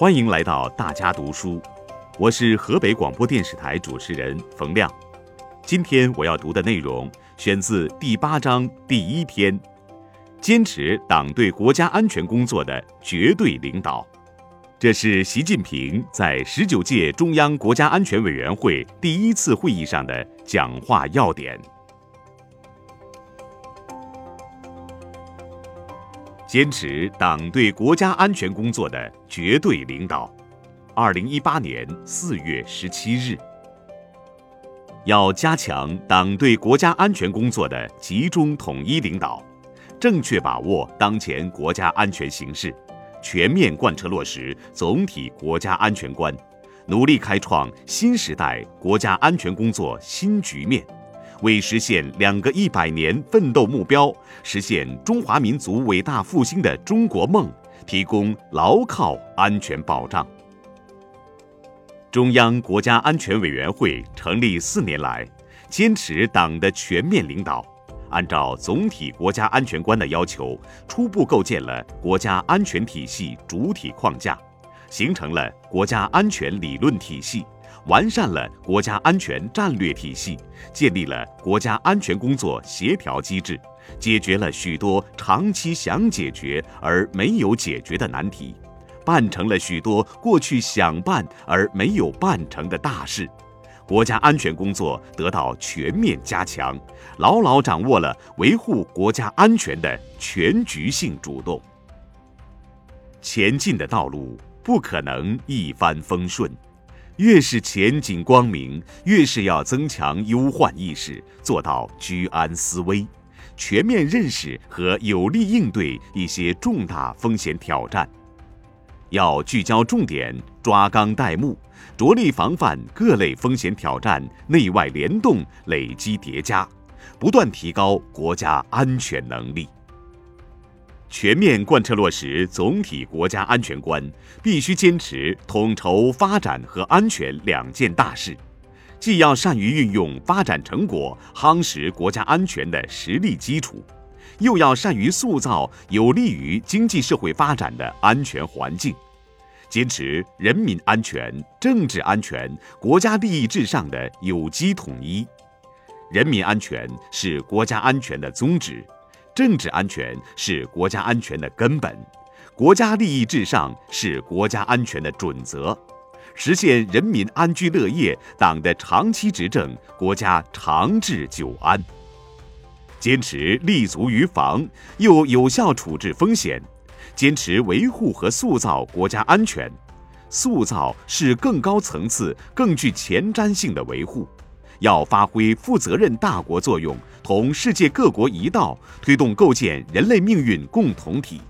欢迎来到大家读书，我是河北广播电视台主持人冯亮。今天我要读的内容选自第八章第一篇：坚持党对国家安全工作的绝对领导。这是习近平在十九届中央国家安全委员会第一次会议上的讲话要点。坚持党对国家安全工作的绝对领导。二零一八年四月十七日，要加强党对国家安全工作的集中统一领导，正确把握当前国家安全形势，全面贯彻落实总体国家安全观，努力开创新时代国家安全工作新局面。为实现两个一百年奋斗目标，实现中华民族伟大复兴的中国梦，提供牢靠安全保障。中央国家安全委员会成立四年来，坚持党的全面领导，按照总体国家安全观的要求，初步构建了国家安全体系主体框架，形成了国家安全理论体系。完善了国家安全战略体系，建立了国家安全工作协调机制，解决了许多长期想解决而没有解决的难题，办成了许多过去想办而没有办成的大事，国家安全工作得到全面加强，牢牢掌握了维护国家安全的全局性主动。前进的道路不可能一帆风顺。越是前景光明，越是要增强忧患意识，做到居安思危，全面认识和有力应对一些重大风险挑战。要聚焦重点，抓纲带目，着力防范各类风险挑战内外联动、累积叠加，不断提高国家安全能力。全面贯彻落实总体国家安全观，必须坚持统筹发展和安全两件大事，既要善于运用发展成果夯实国家安全的实力基础，又要善于塑造有利于经济社会发展的安全环境，坚持人民安全、政治安全、国家利益至上的有机统一。人民安全是国家安全的宗旨。政治安全是国家安全的根本，国家利益至上是国家安全的准则，实现人民安居乐业，党的长期执政，国家长治久安。坚持立足于防，又有效处置风险，坚持维护和塑造国家安全。塑造是更高层次、更具前瞻性的维护。要发挥负责任大国作用，同世界各国一道推动构建人类命运共同体，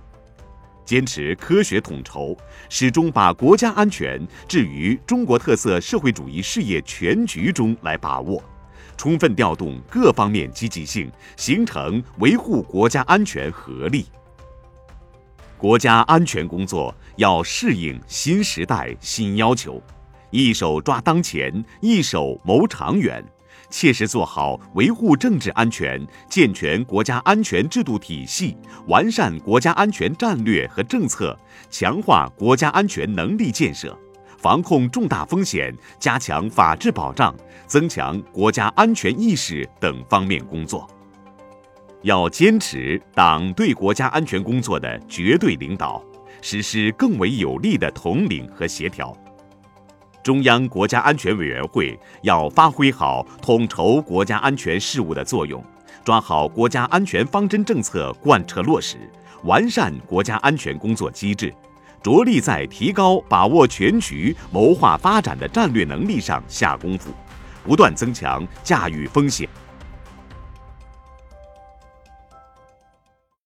坚持科学统筹，始终把国家安全置于中国特色社会主义事业全局中来把握，充分调动各方面积极性，形成维护国家安全合力。国家安全工作要适应新时代新要求。一手抓当前，一手谋长远，切实做好维护政治安全、健全国家安全制度体系、完善国家安全战略和政策、强化国家安全能力建设、防控重大风险、加强法治保障、增强国家安全意识等方面工作。要坚持党对国家安全工作的绝对领导，实施更为有力的统领和协调。中央国家安全委员会要发挥好统筹国家安全事务的作用，抓好国家安全方针政策贯彻落实，完善国家安全工作机制，着力在提高把握全局、谋划发展的战略能力上下功夫，不断增强驾驭风险、